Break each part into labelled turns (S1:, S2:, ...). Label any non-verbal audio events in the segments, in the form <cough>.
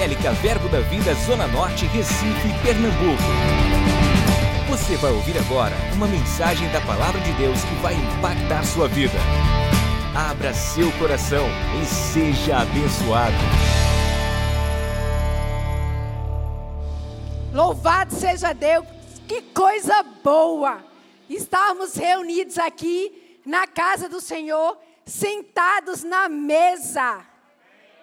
S1: Evangélica Verbo da Vida Zona Norte, Recife, Pernambuco. Você vai ouvir agora uma mensagem da Palavra de Deus que vai impactar sua vida. Abra seu coração e seja abençoado.
S2: Louvado seja Deus, que coisa boa estarmos reunidos aqui na casa do Senhor, sentados na mesa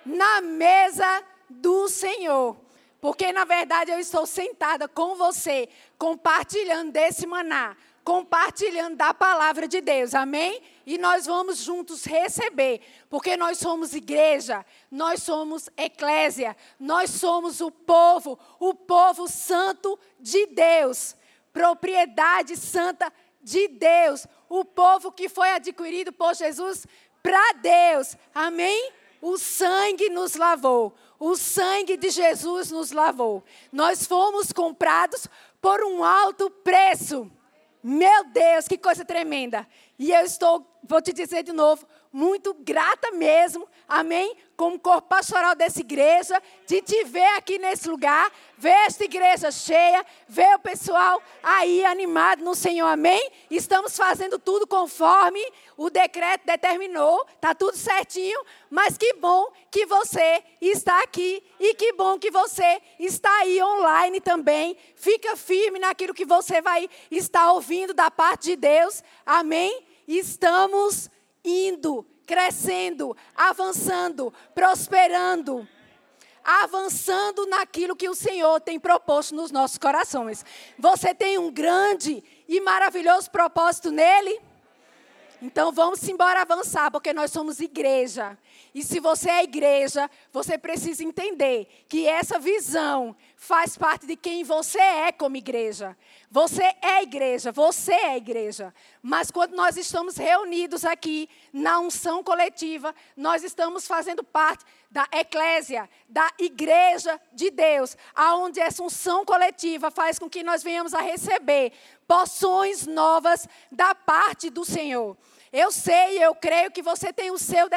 S2: na mesa do Senhor. Porque na verdade eu estou sentada com você, compartilhando desse maná, compartilhando da palavra de Deus, amém? E nós vamos juntos receber, porque nós somos igreja, nós somos eclésia, nós somos o povo, o povo santo de Deus, propriedade santa de Deus, o povo que foi adquirido por Jesus para Deus, amém? O sangue nos lavou. O sangue de Jesus nos lavou. Nós fomos comprados por um alto preço. Meu Deus, que coisa tremenda. E eu estou, vou te dizer de novo, muito grata mesmo, amém? Como corpo pastoral dessa igreja, de te ver aqui nesse lugar, ver esta igreja cheia, ver o pessoal aí animado no Senhor, amém? Estamos fazendo tudo conforme o decreto determinou, está tudo certinho, mas que bom que você está aqui e que bom que você está aí online também. Fica firme naquilo que você vai estar ouvindo da parte de Deus, amém? Estamos indo, crescendo, avançando, prosperando, avançando naquilo que o Senhor tem proposto nos nossos corações. Você tem um grande e maravilhoso propósito nele? Então vamos embora avançar, porque nós somos igreja. E se você é igreja, você precisa entender que essa visão faz parte de quem você é como igreja. Você é igreja, você é igreja. Mas quando nós estamos reunidos aqui na unção coletiva, nós estamos fazendo parte da eclésia, da igreja de Deus, aonde essa unção coletiva faz com que nós venhamos a receber porções novas da parte do Senhor. Eu sei, eu creio que você tem o seu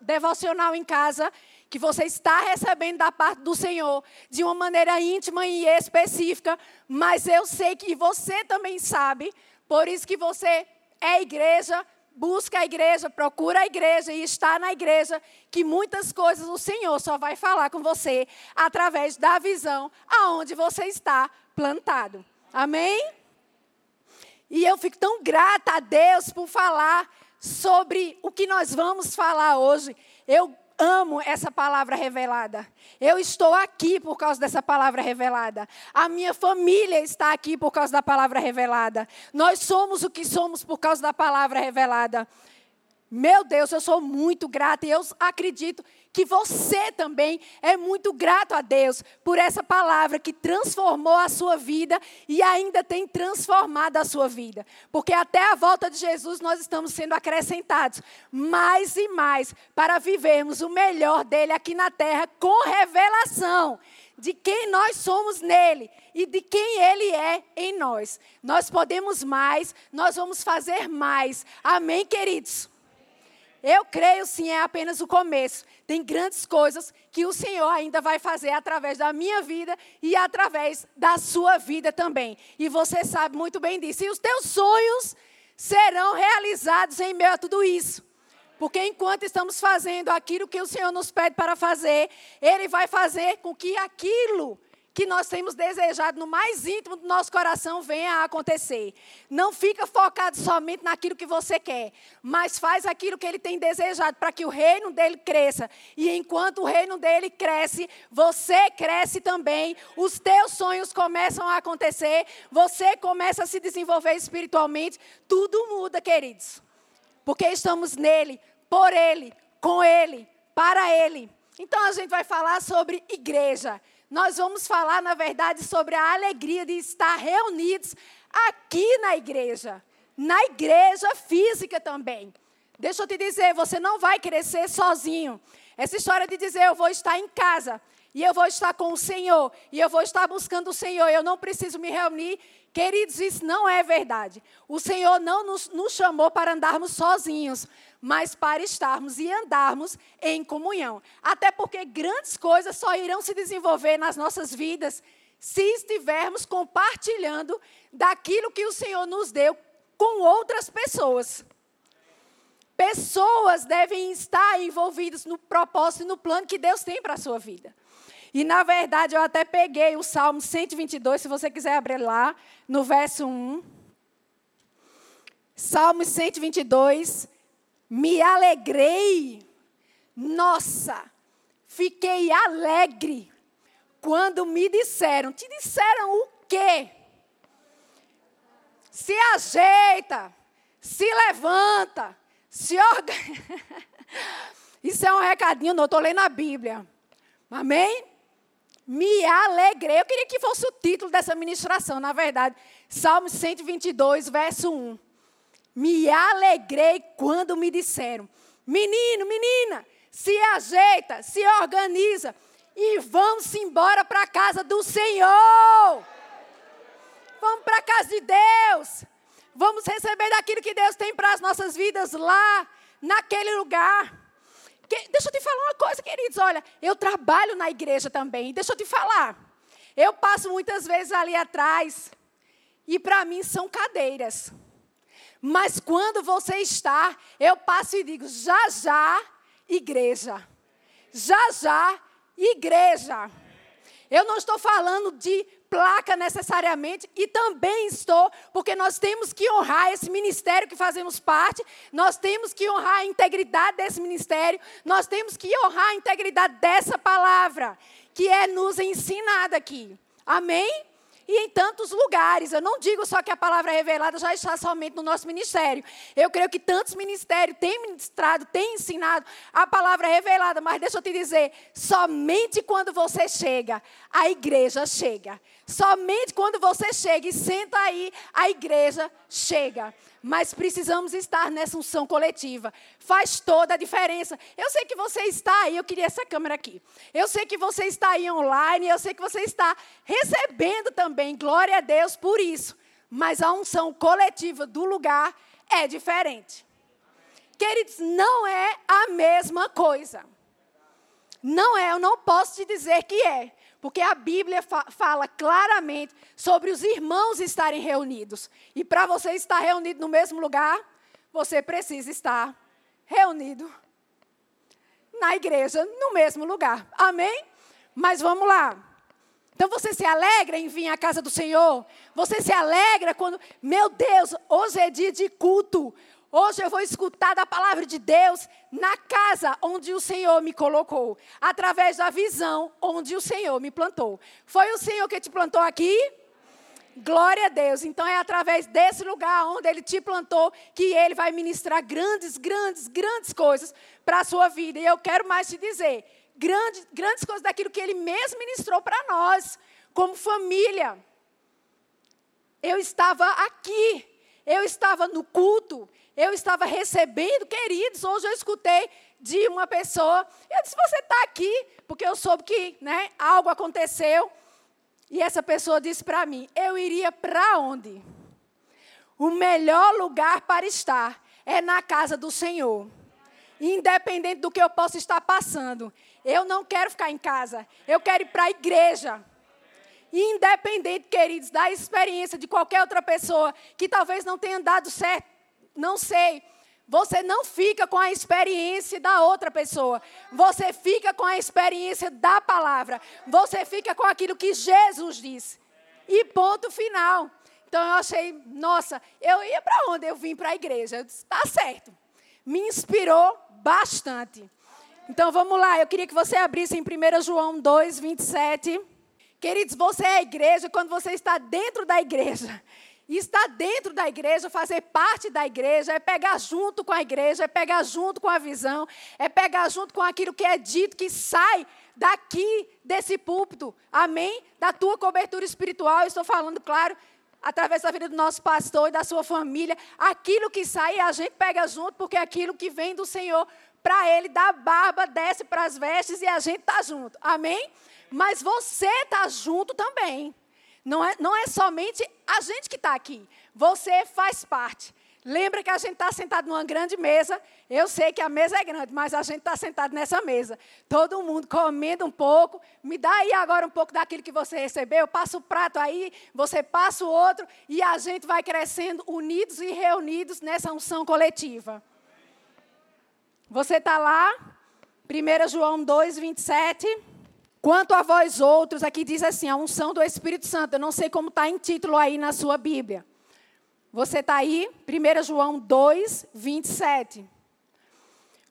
S2: devocional em casa que você está recebendo da parte do Senhor de uma maneira íntima e específica, mas eu sei que você também sabe, por isso que você é igreja, busca a igreja, procura a igreja e está na igreja, que muitas coisas o Senhor só vai falar com você através da visão aonde você está plantado. Amém? E eu fico tão grata a Deus por falar sobre o que nós vamos falar hoje. Eu amo essa palavra revelada. Eu estou aqui por causa dessa palavra revelada. A minha família está aqui por causa da palavra revelada. Nós somos o que somos por causa da palavra revelada. Meu Deus, eu sou muito grata e eu acredito que você também é muito grato a Deus por essa palavra que transformou a sua vida e ainda tem transformado a sua vida. Porque até a volta de Jesus nós estamos sendo acrescentados mais e mais para vivermos o melhor dele aqui na terra com revelação de quem nós somos nele e de quem ele é em nós. Nós podemos mais, nós vamos fazer mais. Amém, queridos? Eu creio sim, é apenas o começo. Tem grandes coisas que o Senhor ainda vai fazer através da minha vida e através da sua vida também. E você sabe muito bem disso. E os teus sonhos serão realizados em meio a tudo isso. Porque enquanto estamos fazendo aquilo que o Senhor nos pede para fazer, Ele vai fazer com que aquilo que nós temos desejado no mais íntimo do nosso coração venha a acontecer. Não fica focado somente naquilo que você quer, mas faz aquilo que ele tem desejado para que o reino dele cresça. E enquanto o reino dele cresce, você cresce também, os teus sonhos começam a acontecer, você começa a se desenvolver espiritualmente, tudo muda, queridos. Porque estamos nele, por ele, com ele, para ele. Então a gente vai falar sobre igreja nós vamos falar, na verdade, sobre a alegria de estar reunidos aqui na igreja, na igreja física também. Deixa eu te dizer, você não vai crescer sozinho. Essa história de dizer eu vou estar em casa e eu vou estar com o Senhor, e eu vou estar buscando o Senhor, eu não preciso me reunir. Queridos, isso não é verdade. O Senhor não nos, nos chamou para andarmos sozinhos, mas para estarmos e andarmos em comunhão. Até porque grandes coisas só irão se desenvolver nas nossas vidas se estivermos compartilhando daquilo que o Senhor nos deu com outras pessoas. Pessoas devem estar envolvidas no propósito e no plano que Deus tem para a sua vida. E, na verdade, eu até peguei o Salmo 122, se você quiser abrir lá, no verso 1. Salmo 122. Me alegrei, nossa, fiquei alegre quando me disseram. Te disseram o quê? Se ajeita, se levanta, se organiza. <laughs> Isso é um recadinho, não estou lendo a Bíblia. Amém? Me alegrei. Eu queria que fosse o título dessa ministração, na verdade. Salmo 122, verso 1. Me alegrei quando me disseram: Menino, menina, se ajeita, se organiza e vamos embora para a casa do Senhor. Vamos para a casa de Deus. Vamos receber daquilo que Deus tem para as nossas vidas lá, naquele lugar. Que, deixa eu te falar uma coisa, queridos. Olha, eu trabalho na igreja também. Deixa eu te falar. Eu passo muitas vezes ali atrás. E para mim são cadeiras. Mas quando você está, eu passo e digo: já já, igreja. Já já, igreja. Eu não estou falando de placa necessariamente, e também estou, porque nós temos que honrar esse ministério que fazemos parte, nós temos que honrar a integridade desse ministério, nós temos que honrar a integridade dessa palavra, que é nos ensinada aqui. Amém? E em tantos lugares. Eu não digo só que a palavra revelada já está somente no nosso ministério. Eu creio que tantos ministérios têm ministrado, têm ensinado a palavra revelada, mas deixa eu te dizer, somente quando você chega, a igreja chega. Somente quando você chega e senta aí, a igreja chega mas precisamos estar nessa unção coletiva. Faz toda a diferença. Eu sei que você está aí, eu queria essa câmera aqui. Eu sei que você está aí online, eu sei que você está recebendo também, glória a Deus por isso. Mas a unção coletiva do lugar é diferente. Queridos, não é a mesma coisa. Não é, eu não posso te dizer que é. Porque a Bíblia fa fala claramente sobre os irmãos estarem reunidos. E para você estar reunido no mesmo lugar, você precisa estar reunido na igreja, no mesmo lugar. Amém? Mas vamos lá. Então você se alegra em vir à casa do Senhor? Você se alegra quando, meu Deus, hoje é dia de culto. Hoje eu vou escutar da palavra de Deus na casa onde o Senhor me colocou, através da visão onde o Senhor me plantou. Foi o Senhor que te plantou aqui? Glória a Deus. Então é através desse lugar onde Ele te plantou que Ele vai ministrar grandes, grandes, grandes coisas para a sua vida. E eu quero mais te dizer: grandes, grandes coisas daquilo que Ele mesmo ministrou para nós, como família. Eu estava aqui, eu estava no culto, eu estava recebendo, queridos, hoje eu escutei de uma pessoa, eu disse, você está aqui, porque eu soube que né, algo aconteceu, e essa pessoa disse para mim, eu iria para onde? O melhor lugar para estar é na casa do Senhor. Independente do que eu possa estar passando, eu não quero ficar em casa, eu quero ir para a igreja. Independente, queridos, da experiência de qualquer outra pessoa que talvez não tenha dado certo não sei. Você não fica com a experiência da outra pessoa. Você fica com a experiência da palavra. Você fica com aquilo que Jesus disse. E ponto final. Então eu achei, nossa, eu ia para onde? Eu vim para a igreja. Eu disse, está certo. Me inspirou bastante. Então vamos lá, eu queria que você abrisse em 1 João 2, 27. Queridos, você é a igreja quando você está dentro da igreja. E estar dentro da igreja, fazer parte da igreja, é pegar junto com a igreja, é pegar junto com a visão, é pegar junto com aquilo que é dito, que sai daqui desse púlpito. Amém? Da tua cobertura espiritual, estou falando, claro, através da vida do nosso pastor e da sua família. Aquilo que sai, a gente pega junto, porque é aquilo que vem do Senhor para ele, da barba, desce para as vestes e a gente está junto. Amém? Mas você está junto também. Não é, não é somente a gente que está aqui. Você faz parte. Lembra que a gente está sentado numa grande mesa. Eu sei que a mesa é grande, mas a gente está sentado nessa mesa. Todo mundo comendo um pouco. Me dá aí agora um pouco daquilo que você recebeu. Passa o prato aí, você passa o outro. E a gente vai crescendo unidos e reunidos nessa unção coletiva. Você está lá, 1 João 2, 27. Quanto a vós outros, aqui diz assim, a unção do Espírito Santo. Eu não sei como está em título aí na sua Bíblia. Você está aí? 1 João 2, 27.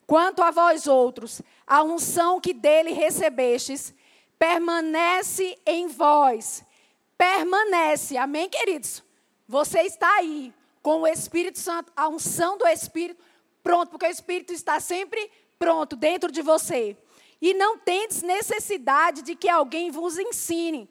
S2: Quanto a vós outros, a unção que dele recebestes permanece em vós. Permanece. Amém, queridos? Você está aí com o Espírito Santo, a unção do Espírito pronto, porque o Espírito está sempre pronto dentro de você. E não tendes necessidade de que alguém vos ensine,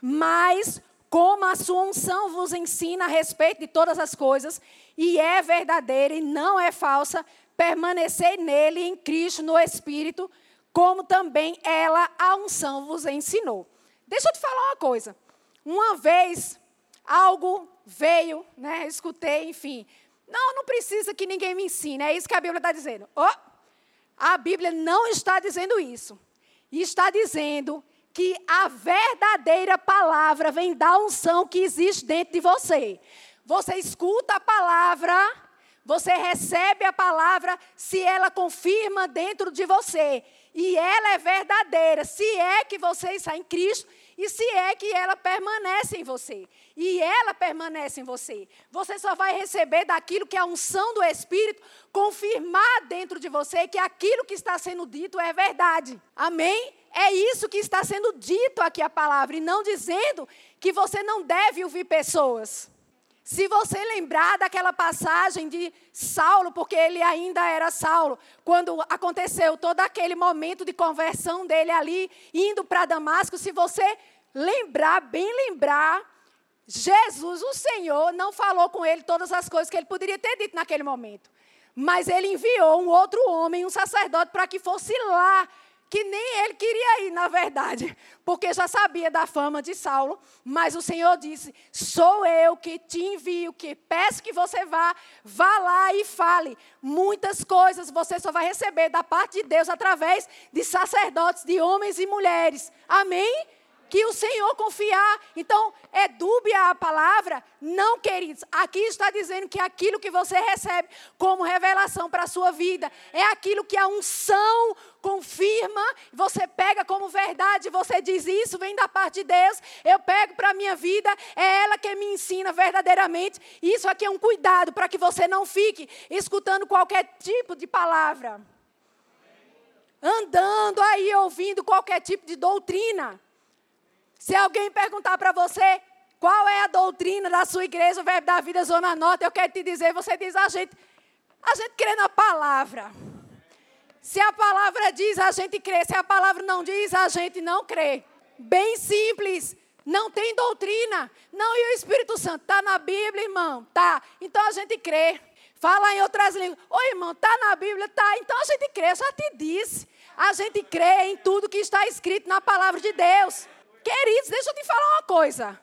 S2: mas como a sua unção vos ensina a respeito de todas as coisas, e é verdadeira e não é falsa, permanecer nele, em Cristo, no Espírito, como também ela, a unção, vos ensinou. Deixa eu te falar uma coisa. Uma vez, algo veio, né, escutei, enfim. Não, não precisa que ninguém me ensine, é isso que a Bíblia está dizendo. Oh, a Bíblia não está dizendo isso. Está dizendo que a verdadeira palavra vem da unção que existe dentro de você. Você escuta a palavra, você recebe a palavra se ela confirma dentro de você. E ela é verdadeira, se é que você está em Cristo e se é que ela permanece em você. E ela permanece em você. Você só vai receber daquilo que a unção do Espírito confirmar dentro de você que aquilo que está sendo dito é verdade. Amém? É isso que está sendo dito aqui a palavra, e não dizendo que você não deve ouvir pessoas. Se você lembrar daquela passagem de Saulo, porque ele ainda era Saulo, quando aconteceu todo aquele momento de conversão dele ali, indo para Damasco, se você lembrar, bem lembrar, Jesus, o Senhor, não falou com ele todas as coisas que ele poderia ter dito naquele momento. Mas ele enviou um outro homem, um sacerdote, para que fosse lá que nem ele queria ir, na verdade, porque já sabia da fama de Saulo, mas o Senhor disse: Sou eu que te envio, que peço que você vá, vá lá e fale. Muitas coisas você só vai receber da parte de Deus através de sacerdotes, de homens e mulheres. Amém? Que o Senhor confiar. Então, é dúbia a palavra? Não, queridos. Aqui está dizendo que aquilo que você recebe como revelação para a sua vida é aquilo que a unção confirma, você pega como verdade, você diz isso vem da parte de Deus, eu pego para a minha vida, é ela que me ensina verdadeiramente. Isso aqui é um cuidado para que você não fique escutando qualquer tipo de palavra. Andando aí ouvindo qualquer tipo de doutrina. Se alguém perguntar para você qual é a doutrina da sua igreja, o Verbo da Vida Zona Norte, eu quero te dizer, você diz a gente, a gente crê na palavra. Se a palavra diz, a gente crê. Se a palavra não diz, a gente não crê. Bem simples. Não tem doutrina. Não, e o Espírito Santo está na Bíblia, irmão? Tá. Então a gente crê. Fala em outras línguas. Oi, irmão, está na Bíblia? Tá. Então a gente crê. Eu já te disse. A gente crê em tudo que está escrito na palavra de Deus. Queridos, deixa eu te falar uma coisa.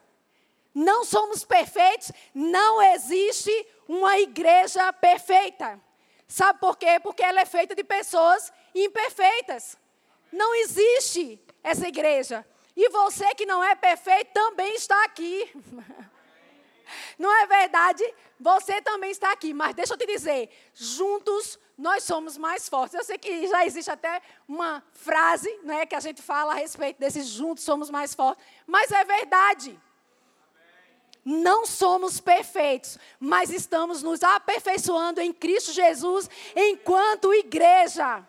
S2: Não somos perfeitos, não existe uma igreja perfeita. Sabe por quê? Porque ela é feita de pessoas imperfeitas. Não existe essa igreja. E você que não é perfeito também está aqui. <laughs> Não é verdade? Você também está aqui. Mas deixa eu te dizer: juntos nós somos mais fortes. Eu sei que já existe até uma frase né, que a gente fala a respeito desses juntos somos mais fortes, mas é verdade. Não somos perfeitos, mas estamos nos aperfeiçoando em Cristo Jesus enquanto igreja.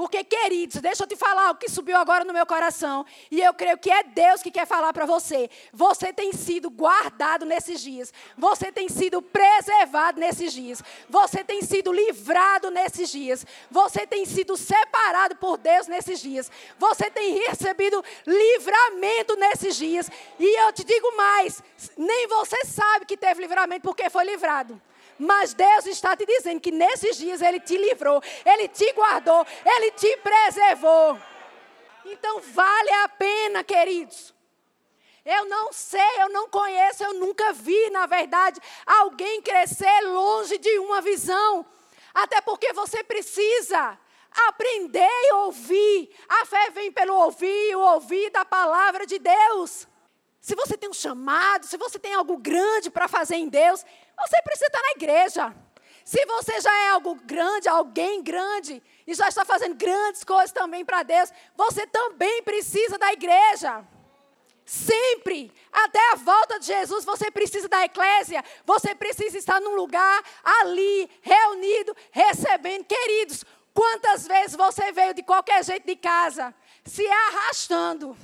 S2: Porque, queridos, deixa eu te falar o que subiu agora no meu coração. E eu creio que é Deus que quer falar para você. Você tem sido guardado nesses dias. Você tem sido preservado nesses dias. Você tem sido livrado nesses dias. Você tem sido separado por Deus nesses dias. Você tem recebido livramento nesses dias. E eu te digo mais: nem você sabe que teve livramento porque foi livrado. Mas Deus está te dizendo que nesses dias Ele te livrou, Ele te guardou, Ele te preservou. Então vale a pena, queridos. Eu não sei, eu não conheço, eu nunca vi, na verdade, alguém crescer longe de uma visão. Até porque você precisa aprender e ouvir. A fé vem pelo ouvir, o ouvir da palavra de Deus. Se você tem um chamado, se você tem algo grande para fazer em Deus, você precisa estar na igreja. Se você já é algo grande, alguém grande, e já está fazendo grandes coisas também para Deus, você também precisa da igreja. Sempre, até a volta de Jesus, você precisa da eclésia, você precisa estar num lugar ali, reunido, recebendo. Queridos, quantas vezes você veio de qualquer jeito de casa, se arrastando?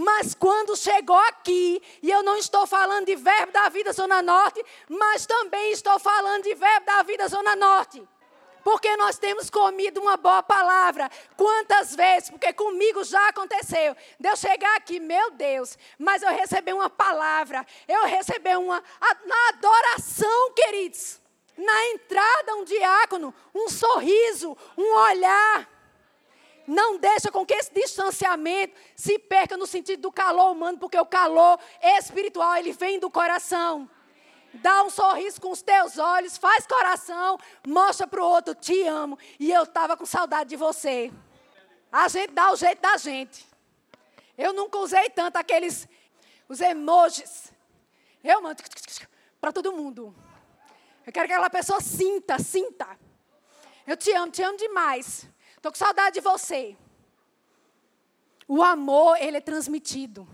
S2: Mas quando chegou aqui, e eu não estou falando de verbo da vida Zona Norte, mas também estou falando de verbo da vida Zona Norte. Porque nós temos comido uma boa palavra. Quantas vezes? Porque comigo já aconteceu. De eu chegar aqui, meu Deus, mas eu recebi uma palavra. Eu recebi uma. Na adoração, queridos. Na entrada, um diácono, um sorriso, um olhar. Não deixa com que esse distanciamento se perca no sentido do calor humano, porque o calor espiritual, ele vem do coração. Dá um sorriso com os teus olhos, faz coração, mostra para o outro, te amo. E eu estava com saudade de você. A gente dá o jeito da gente. Eu nunca usei tanto aqueles, os emojis. Eu mando para todo mundo. Eu quero que aquela pessoa sinta, sinta. Eu te amo, te amo demais. Estou com saudade de você. O amor, ele é transmitido.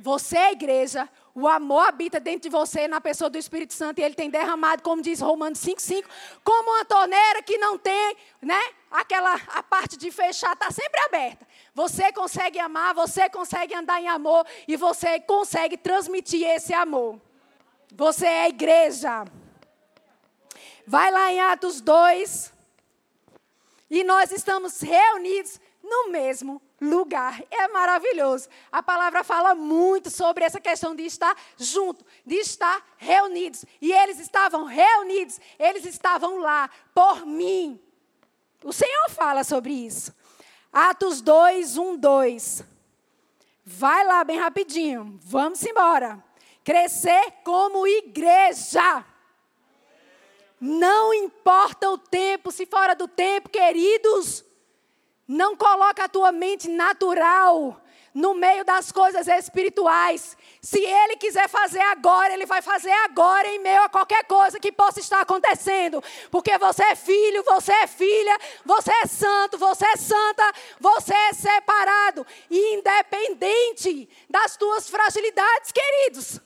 S2: Você é a igreja, o amor habita dentro de você, na pessoa do Espírito Santo, e ele tem derramado, como diz Romanos 5,5, como uma torneira que não tem, né? Aquela, a parte de fechar está sempre aberta. Você consegue amar, você consegue andar em amor, e você consegue transmitir esse amor. Você é a igreja. Vai lá em Atos 2, e nós estamos reunidos no mesmo lugar. É maravilhoso. A palavra fala muito sobre essa questão de estar junto, de estar reunidos. E eles estavam reunidos, eles estavam lá por mim. O Senhor fala sobre isso. Atos 2, 1, 2. Vai lá bem rapidinho. Vamos embora. Crescer como igreja. Não importa o tempo, se fora do tempo, queridos. Não coloca a tua mente natural no meio das coisas espirituais. Se ele quiser fazer agora, ele vai fazer agora em meio a qualquer coisa que possa estar acontecendo. Porque você é filho, você é filha, você é santo, você é santa, você é separado, independente das tuas fragilidades, queridos.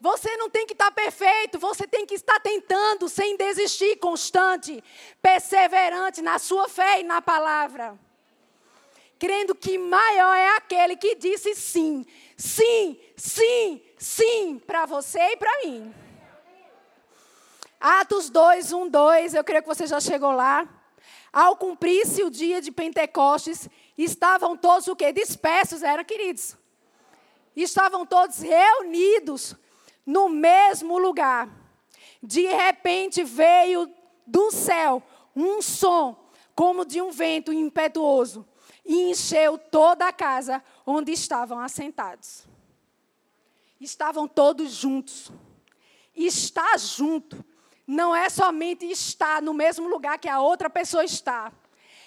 S2: Você não tem que estar perfeito, você tem que estar tentando, sem desistir, constante, perseverante na sua fé e na palavra. Crendo que maior é aquele que disse sim, sim, sim, sim para você e para mim. Atos 2, 1, 2, eu creio que você já chegou lá. Ao cumprir-se o dia de Pentecostes, estavam todos o quê? Dispersos, eram queridos. Estavam todos reunidos no mesmo lugar. De repente veio do céu um som, como de um vento impetuoso, e encheu toda a casa onde estavam assentados. Estavam todos juntos. Estar junto não é somente estar no mesmo lugar que a outra pessoa está.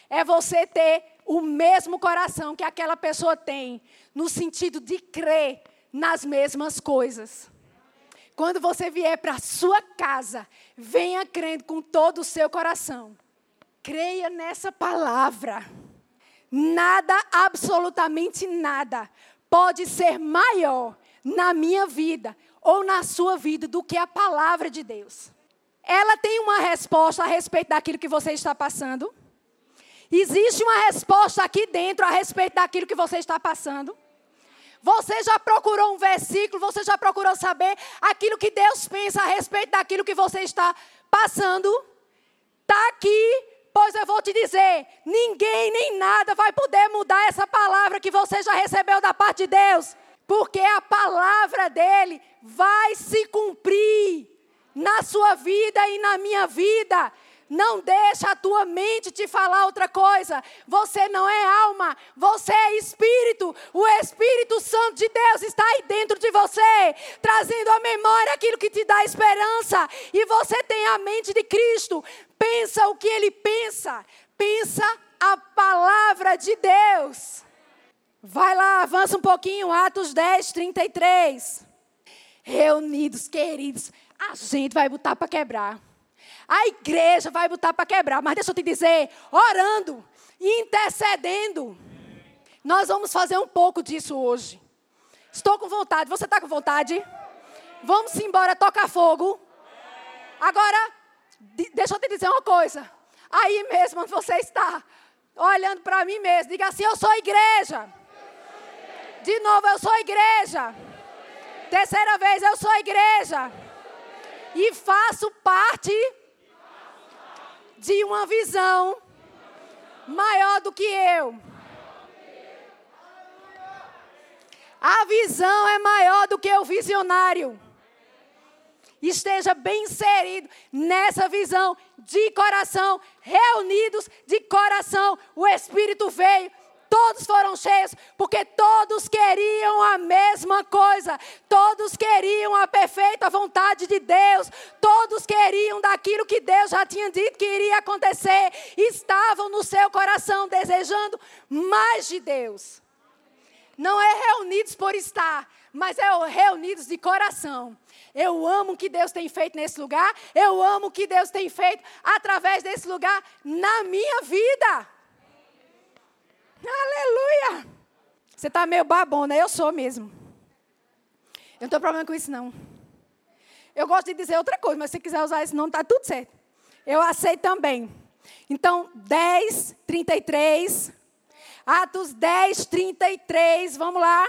S2: É você ter o mesmo coração que aquela pessoa tem, no sentido de crer nas mesmas coisas. Quando você vier para a sua casa, venha crendo com todo o seu coração. Creia nessa palavra. Nada, absolutamente nada, pode ser maior na minha vida ou na sua vida do que a palavra de Deus. Ela tem uma resposta a respeito daquilo que você está passando. Existe uma resposta aqui dentro a respeito daquilo que você está passando? Você já procurou um versículo, você já procurou saber aquilo que Deus pensa a respeito daquilo que você está passando? Está aqui, pois eu vou te dizer: ninguém nem nada vai poder mudar essa palavra que você já recebeu da parte de Deus, porque a palavra dele vai se cumprir na sua vida e na minha vida. Não deixa a tua mente te falar outra coisa. Você não é alma, você é espírito. O Espírito Santo de Deus está aí dentro de você, trazendo à memória aquilo que te dá esperança. E você tem a mente de Cristo. Pensa o que ele pensa. Pensa a palavra de Deus. Vai lá, avança um pouquinho, Atos 10, 33. Reunidos, queridos, a gente vai botar para quebrar. A igreja vai botar para quebrar, mas deixa eu te dizer, orando, intercedendo. Nós vamos fazer um pouco disso hoje. Estou com vontade. Você está com vontade? Vamos embora tocar fogo. Agora, deixa eu te dizer uma coisa. Aí mesmo onde você está, olhando para mim mesmo, diga assim: Eu sou igreja. De novo, eu sou igreja. Terceira vez, eu sou igreja. E faço parte de uma visão maior do que eu. A visão é maior do que o visionário. Esteja bem inserido nessa visão de coração, reunidos de coração. O Espírito veio Todos foram cheios, porque todos queriam a mesma coisa. Todos queriam a perfeita vontade de Deus. Todos queriam daquilo que Deus já tinha dito que iria acontecer. Estavam no seu coração desejando mais de Deus. Não é reunidos por estar, mas é reunidos de coração. Eu amo o que Deus tem feito nesse lugar. Eu amo o que Deus tem feito através desse lugar na minha vida. Aleluia! Você está meio babona, eu sou mesmo. Eu não tenho problema com isso, não. Eu gosto de dizer outra coisa, mas se quiser usar isso, não está tudo certo. Eu aceito também. Então, 10, 33. Atos 10, 33. Vamos lá.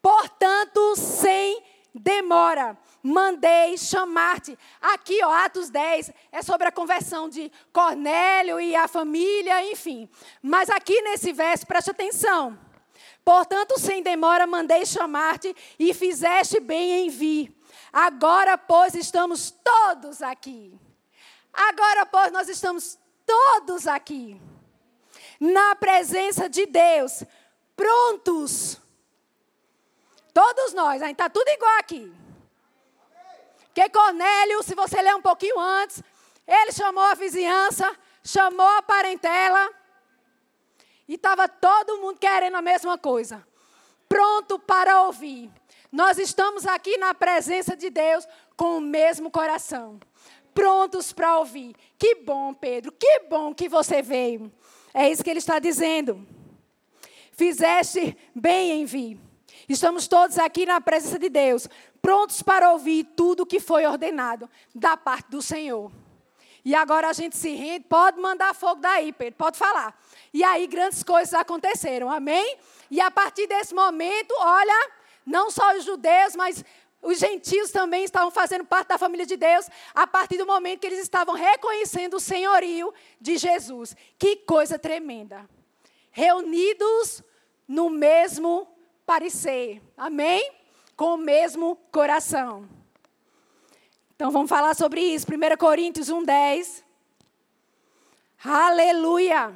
S2: Portanto, sem demora mandei chamar-te. Aqui, ó, Atos 10, é sobre a conversão de Cornélio e a família, enfim. Mas aqui nesse verso, preste atenção. Portanto, sem demora, mandei chamar-te e fizeste bem em vir. Agora, pois, estamos todos aqui. Agora, pois, nós estamos todos aqui. Na presença de Deus, prontos. Todos nós, ainda está tudo igual aqui. Que Cornélio, se você ler um pouquinho antes, ele chamou a vizinhança, chamou a parentela, e estava todo mundo querendo a mesma coisa, pronto para ouvir. Nós estamos aqui na presença de Deus com o mesmo coração, prontos para ouvir. Que bom, Pedro, que bom que você veio. É isso que ele está dizendo. Fizeste bem em vir. Estamos todos aqui na presença de Deus, prontos para ouvir tudo o que foi ordenado da parte do Senhor. E agora a gente se rende, pode mandar fogo daí, Pedro, pode falar. E aí grandes coisas aconteceram, amém? E a partir desse momento, olha, não só os judeus, mas os gentios também estavam fazendo parte da família de Deus, a partir do momento que eles estavam reconhecendo o senhorio de Jesus. Que coisa tremenda. Reunidos no mesmo parecer. Amém? Com o mesmo coração. Então vamos falar sobre isso. 1 Coríntios 1:10. Aleluia!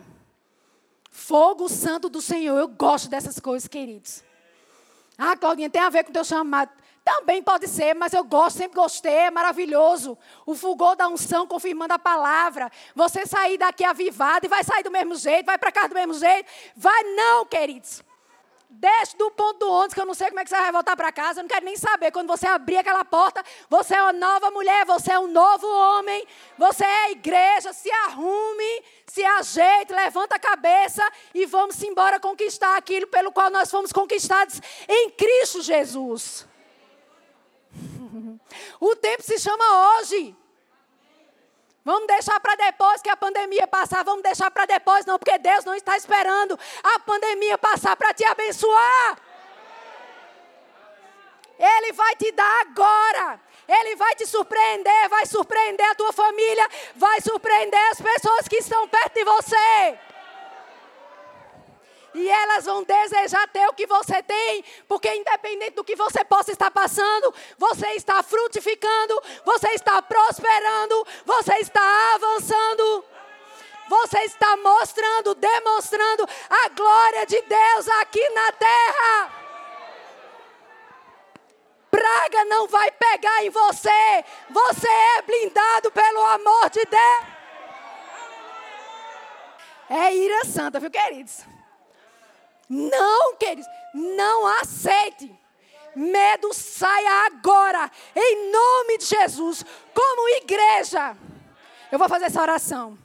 S2: Fogo santo do Senhor. Eu gosto dessas coisas, queridos. Ah, Claudinha, tem a ver com o teu chamado. Também pode ser, mas eu gosto, sempre gostei, é maravilhoso. O fulgor da unção confirmando a palavra. Você sair daqui avivado e vai sair do mesmo jeito, vai para casa do mesmo jeito. Vai não, queridos. Desce do ponto do ônibus, que eu não sei como é que você vai voltar para casa. Eu não quero nem saber. Quando você abrir aquela porta, você é uma nova mulher, você é um novo homem. Você é a igreja. Se arrume, se ajeite, levanta a cabeça e vamos embora conquistar aquilo pelo qual nós fomos conquistados em Cristo Jesus. <laughs> O tempo se chama hoje. Vamos deixar para depois que a pandemia passar. Vamos deixar para depois, não, porque Deus não está esperando a pandemia passar para te abençoar. Ele vai te dar agora. Ele vai te surpreender, vai surpreender a tua família, vai surpreender as pessoas que estão perto de você. E elas vão desejar ter o que você tem, porque independente do que você possa estar passando, você está frutificando, você está prosperando, você está avançando. Você está mostrando, demonstrando a glória de Deus aqui na terra. Praga não vai pegar em você. Você é blindado pelo amor de Deus. É ira santa, viu, queridos? Não, queridos, não aceite. Medo saia agora, em nome de Jesus, como igreja. Eu vou fazer essa oração.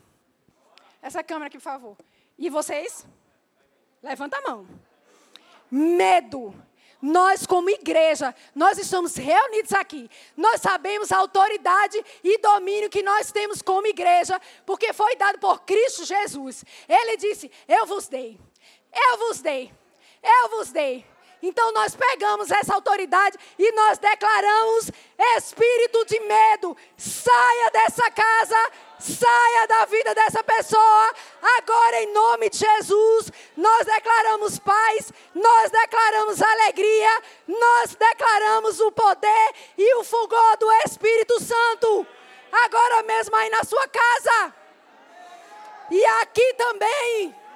S2: Essa câmera aqui, por favor. E vocês? Levanta a mão. Medo. Nós, como igreja, nós estamos reunidos aqui. Nós sabemos a autoridade e domínio que nós temos como igreja, porque foi dado por Cristo Jesus. Ele disse: Eu vos dei. Eu vos dei. Eu vos dei. Então nós pegamos essa autoridade e nós declaramos: espírito de medo, saia dessa casa, saia da vida dessa pessoa. Agora, em nome de Jesus, nós declaramos paz, nós declaramos alegria, nós declaramos o poder e o fulgor do Espírito Santo. Agora mesmo aí na sua casa. E aqui também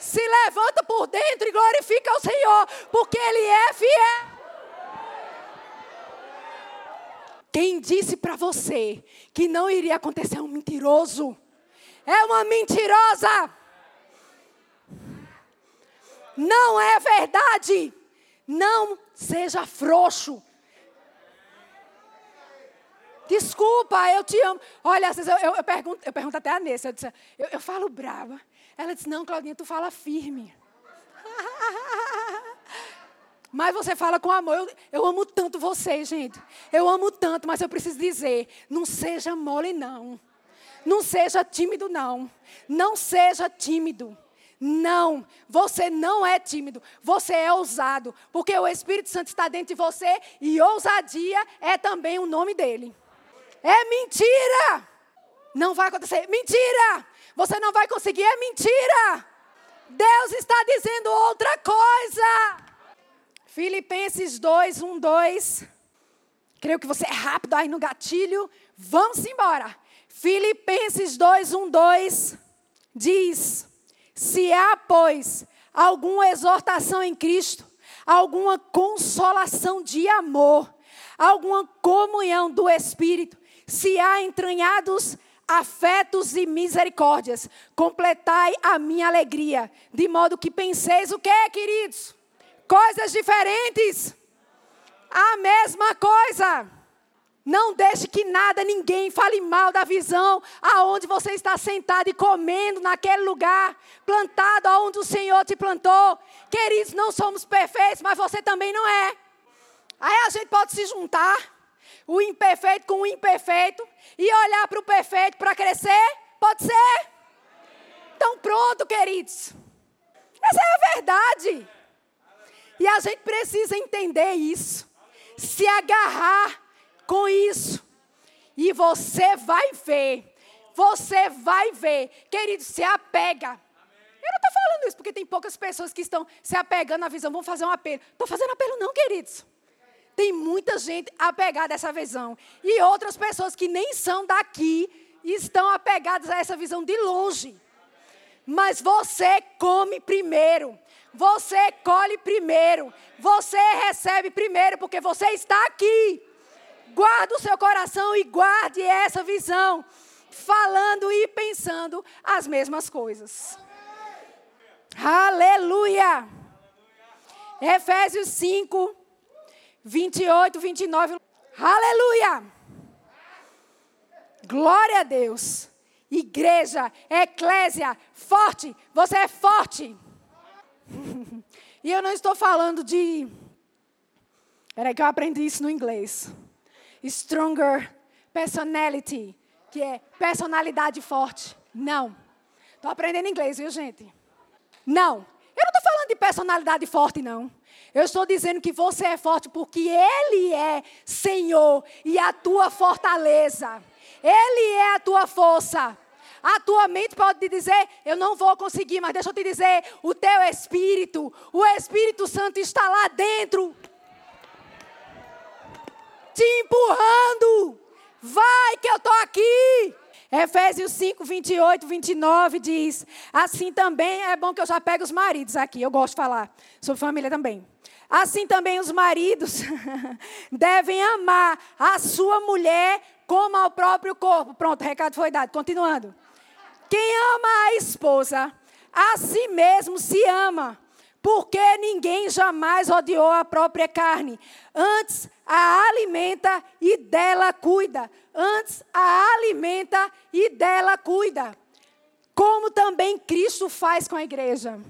S2: se levanta por dentro e glorifica o Senhor, porque Ele é fiel. Quem disse para você que não iria acontecer um mentiroso? É uma mentirosa. Não é verdade. Não seja frouxo. Desculpa, eu te amo. Olha, às vezes eu, eu, eu pergunto, eu pergunto até a Nessa, eu, disse, eu, eu falo brava. Ela disse: Não, Claudinha, tu fala firme. <laughs> Mas você fala com amor. Eu, eu, amo tanto você, gente. Eu amo tanto, mas eu preciso dizer: não seja mole, não. Não seja tímido, não. Não seja tímido. Não, você não é tímido, você é ousado, porque o Espírito Santo está dentro de você e ousadia é também o nome dele. É mentira! Não vai acontecer. Mentira! Você não vai conseguir, é mentira. Deus está dizendo outra coisa. Filipenses 2, 1, 2. Creio que você é rápido aí no gatilho. Vamos embora. Filipenses 2, 1, 2 diz: Se há, pois, alguma exortação em Cristo, alguma consolação de amor, alguma comunhão do Espírito, se há entranhados afetos e misericórdias, completai a minha alegria, de modo que penseis o que, queridos? Coisas diferentes. A mesma coisa. Não deixe que nada, ninguém fale mal da visão aonde você está sentado e comendo naquele lugar, plantado aonde o Senhor te plantou. Queridos, não somos perfeitos, mas você também não é. Aí a gente pode se juntar o imperfeito com o imperfeito e olhar para o perfeito para crescer? Pode ser? Então, pronto, queridos. Essa é a verdade. E a gente precisa entender isso, se agarrar com isso. E você vai ver, você vai ver, querido, se apega. Eu não estou falando isso porque tem poucas pessoas que estão se apegando à visão, vão fazer um apelo. Estou fazendo apelo, não, queridos. Tem muita gente apegada a essa visão. E outras pessoas que nem são daqui estão apegadas a essa visão de longe. Mas você come primeiro. Você colhe primeiro. Você recebe primeiro, porque você está aqui. Guarda o seu coração e guarde essa visão. Falando e pensando as mesmas coisas. Aleluia! Efésios 5, 28, 29. Aleluia! Glória a Deus. Igreja, eclésia, forte. Você é forte. <laughs> e eu não estou falando de. Peraí, que eu aprendi isso no inglês. Stronger personality. que é personalidade forte. Não. Estou aprendendo inglês, viu, gente? Não. Eu não estou falando de personalidade forte, não. Eu estou dizendo que você é forte porque Ele é Senhor e a tua fortaleza. Ele é a tua força. A tua mente pode te dizer, eu não vou conseguir, mas deixa eu te dizer, o teu espírito, o Espírito Santo está lá dentro, te empurrando. Vai que eu estou aqui. Efésios 5, 28, 29 diz: Assim também é bom que eu já pego os maridos aqui, eu gosto de falar sobre família também. Assim também os maridos <laughs> devem amar a sua mulher como ao próprio corpo. Pronto, o recado foi dado. Continuando. Quem ama a esposa, a si mesmo se ama, porque ninguém jamais odiou a própria carne. Antes a alimenta e dela cuida. Antes a alimenta e dela cuida. Como também Cristo faz com a igreja.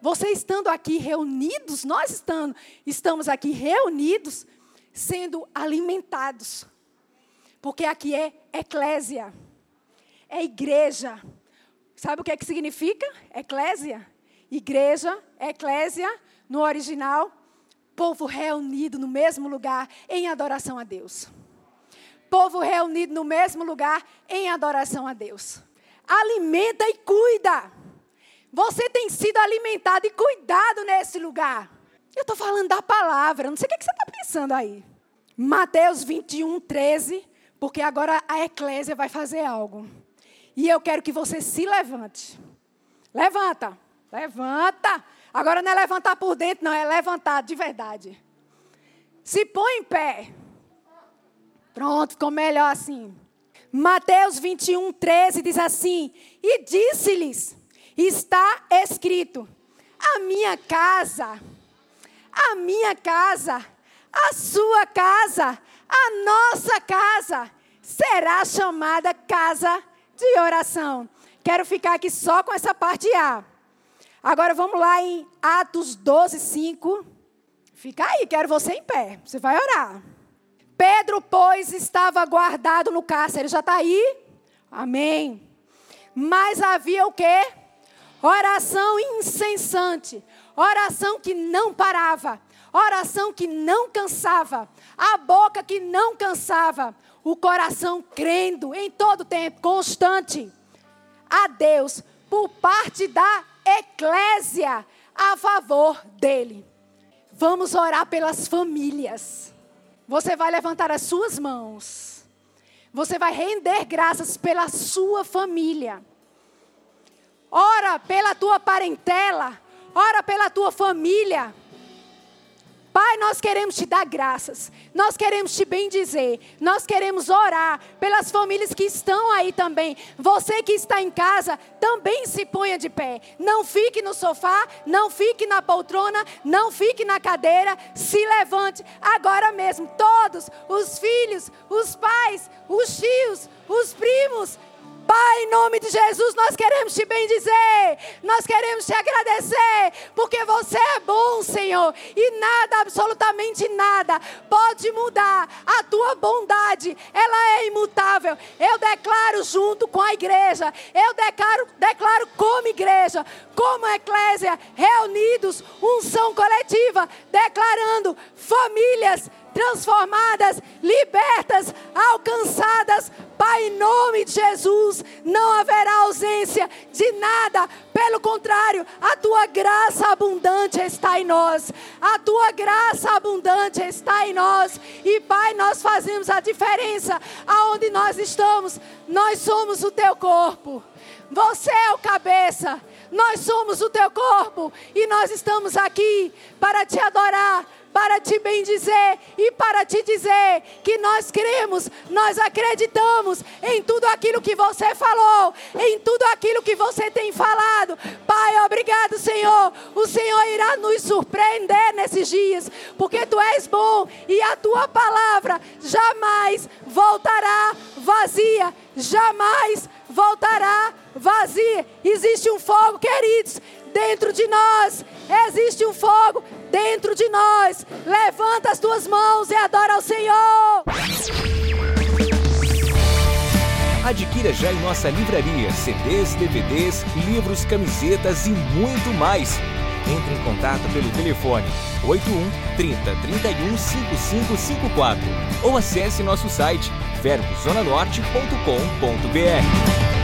S2: Você estando aqui reunidos, nós estando, estamos aqui reunidos, sendo alimentados. Porque aqui é eclésia, é igreja. Sabe o que é que significa? Eclésia. Igreja, eclésia, no original, povo reunido no mesmo lugar em adoração a Deus. Povo reunido no mesmo lugar em adoração a Deus. Alimenta e cuida. Você tem sido alimentado e cuidado nesse lugar. Eu estou falando da palavra, não sei o que, você está pensando aí. Mateus 21, 13, porque agora a eclésia vai fazer algo. E eu quero que você se levante. Levanta, levanta. Agora não é levantar por dentro, não, é levantar de verdade. Se põe em pé. Pronto, ficou melhor assim. Mateus 21, 13 diz assim: E disse-lhes: Está escrito: A minha casa, a minha casa, a sua casa, a nossa casa será chamada casa de oração. Quero ficar aqui só com essa parte A. Agora vamos lá em Atos 12, 5. Fica aí, quero você em pé. Você vai orar. Pedro, pois, estava guardado no cárcere. Já está aí? Amém. Mas havia o quê? Oração incessante. Oração que não parava. Oração que não cansava. A boca que não cansava o coração crendo em todo tempo, constante, a Deus, por parte da eclésia, a favor dele. Vamos orar pelas famílias. Você vai levantar as suas mãos. Você vai render graças pela sua família. Ora pela tua parentela. Ora pela tua família. Pai, nós queremos te dar graças, nós queremos te bendizer, nós queremos orar pelas famílias que estão aí também. Você que está em casa, também se ponha de pé. Não fique no sofá, não fique na poltrona, não fique na cadeira, se levante agora mesmo. Todos, os filhos, os pais, os tios, os primos, Pai, em nome de Jesus, nós queremos te bendizer, nós queremos te agradecer, porque você é bom, Senhor, e nada, absolutamente nada, pode mudar a tua bondade, ela é imutável. Eu declaro junto com a igreja, eu declaro, declaro como igreja, como eclésia, reunidos, unção coletiva, declarando famílias transformadas, libertas, alcançadas. Pai, em nome de Jesus, não haverá ausência de nada. Pelo contrário, a tua graça abundante está em nós. A tua graça abundante está em nós. E, Pai, nós fazemos a diferença aonde nós estamos. Nós somos o teu corpo. Você é o cabeça. Nós somos o teu corpo e nós estamos aqui para te adorar, para te bendizer e para te dizer que nós cremos, nós acreditamos em tudo aquilo que você falou, em tudo aquilo que você tem falado. Pai, obrigado, Senhor. O Senhor irá nos surpreender nesses dias, porque tu és bom e a tua palavra jamais voltará vazia, jamais voltará vazia. Existe um fogo, queridos, dentro de nós. Existe um fogo dentro de nós. Levanta as tuas mãos e adora ao Senhor.
S1: Adquira já em nossa livraria CDs, DVDs, livros, camisetas e muito mais. Entre em contato pelo telefone 81 30 31 5554 ou acesse nosso site verbozonanorte.com.br.